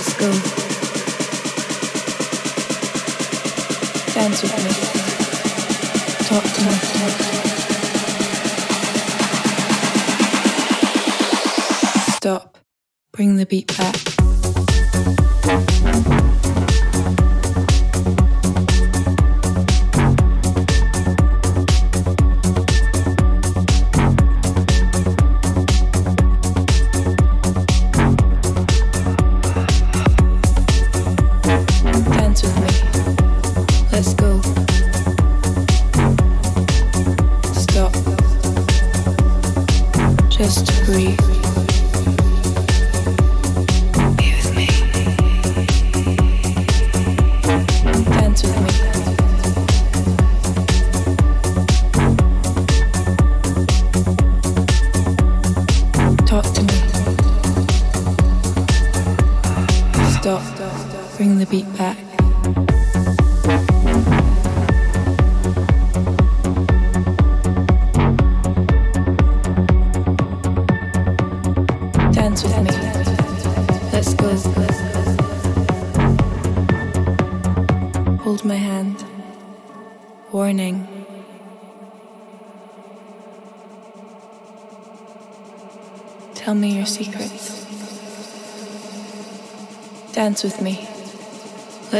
Let's go. Dance with me. Talk to me. stop, bring the beat back.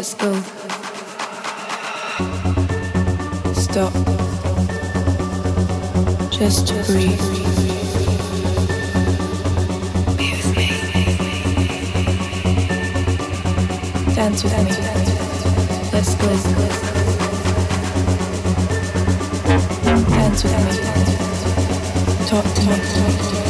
Let's go. Stop. Just to breathe. Dance with me. Let's go. Dance with me. Talk to me.